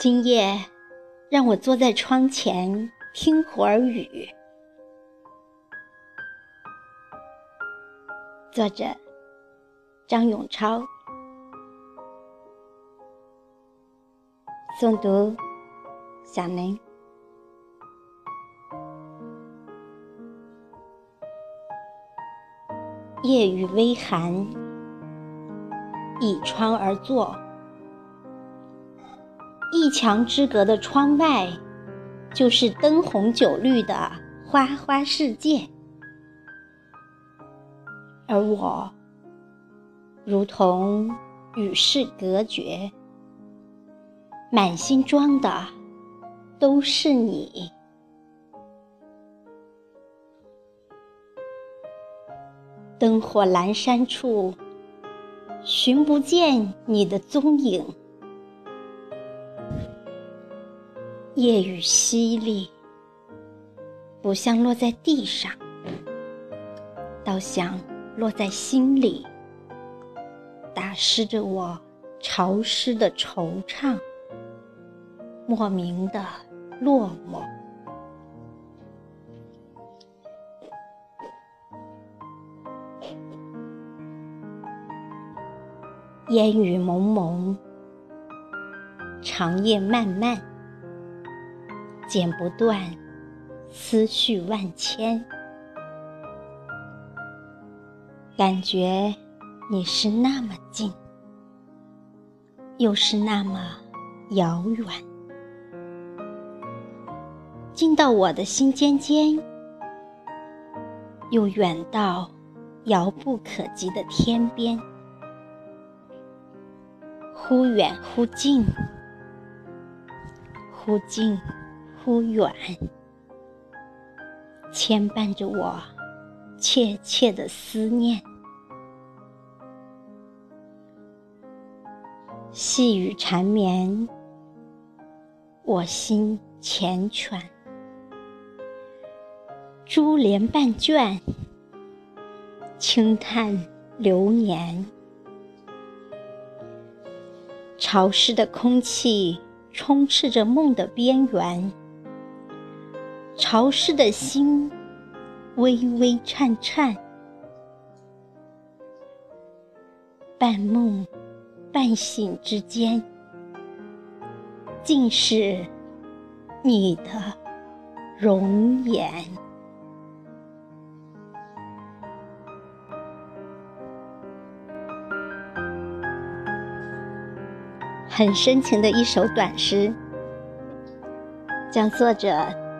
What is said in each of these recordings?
今夜，让我坐在窗前听会儿雨。作者：张永超。诵读：小林。夜雨微寒，倚窗而坐。一墙之隔的窗外，就是灯红酒绿的花花世界，而我如同与世隔绝，满心装的都是你。灯火阑珊处，寻不见你的踪影。夜雨淅沥，不像落在地上，倒像落在心里，打湿着我潮湿的惆怅，莫名的落寞。烟雨蒙蒙，长夜漫漫。剪不断，思绪万千。感觉你是那么近，又是那么遥远，近到我的心尖尖，又远到遥不可及的天边，忽远忽近，忽近。忽远，牵绊着我切切的思念。细雨缠绵，我心缱绻。珠帘半卷，轻叹流年。潮湿的空气充斥着梦的边缘。潮湿的心，微微颤颤，半梦半醒之间，尽是你的容颜。很深情的一首短诗，将作者。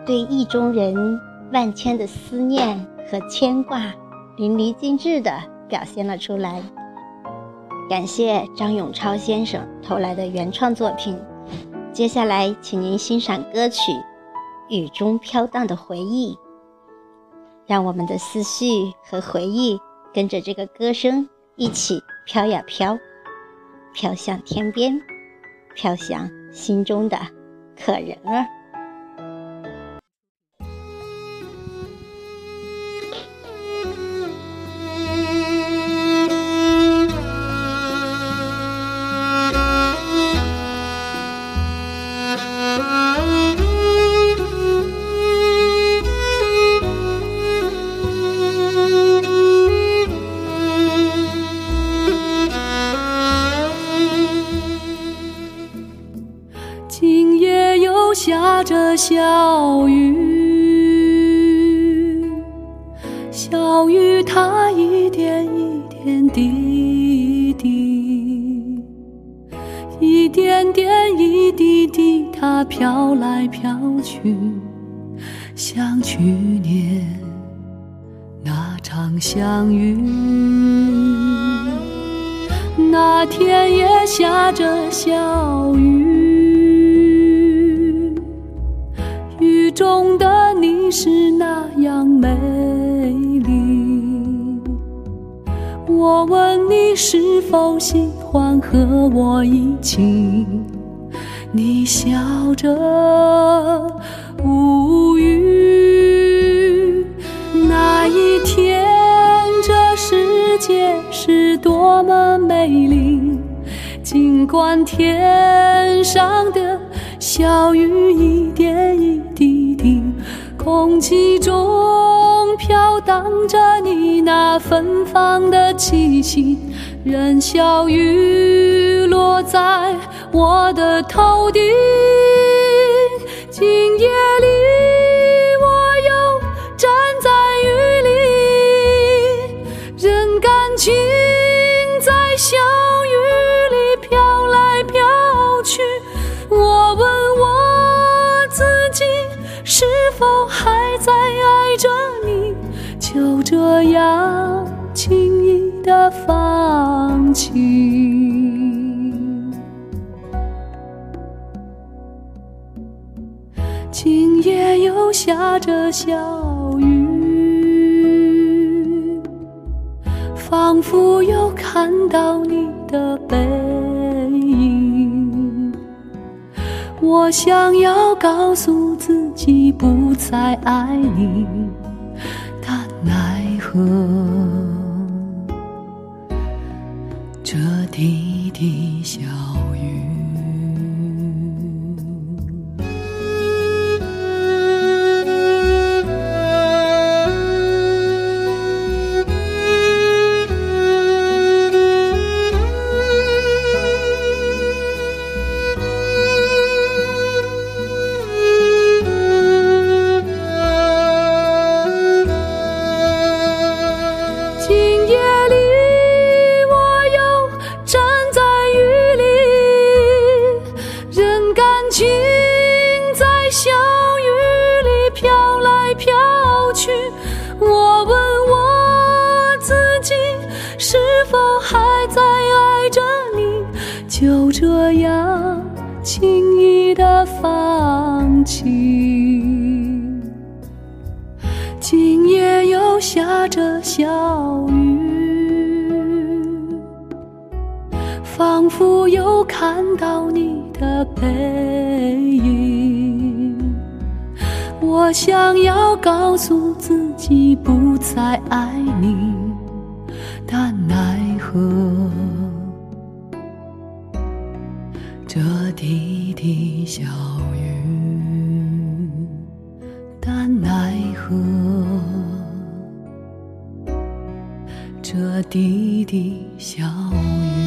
对意中人万千的思念和牵挂，淋漓尽致地表现了出来。感谢张永超先生投来的原创作品。接下来，请您欣赏歌曲《雨中飘荡的回忆》，让我们的思绪和回忆跟着这个歌声一起飘呀飘，飘向天边，飘向心中的可人儿。着小雨，小雨它一点一点滴滴，一点点一滴滴，它飘来飘去，像去年那场相遇。那天也下着小雨。中的你是那样美丽，我问你是否喜欢和我一起，你笑着无语。那一天，这世界是多么美丽，尽管天上的。小雨一点一，空气中飘荡着你那芬芳的气息，任小雨落在我的头顶。今夜否还在爱着你？就这样轻易的放弃。今夜又下着小雨，仿佛又看到你的背我想要告诉自己不再爱你，但奈何这滴滴小雨。情在小雨里飘来飘去。我问我自己，是否还在爱着你？就这样轻易的放弃。今夜又下着小雨，仿佛又看到你的背影。我想要告诉自己不再爱你，但奈何这滴滴小雨，但奈何这滴滴小雨。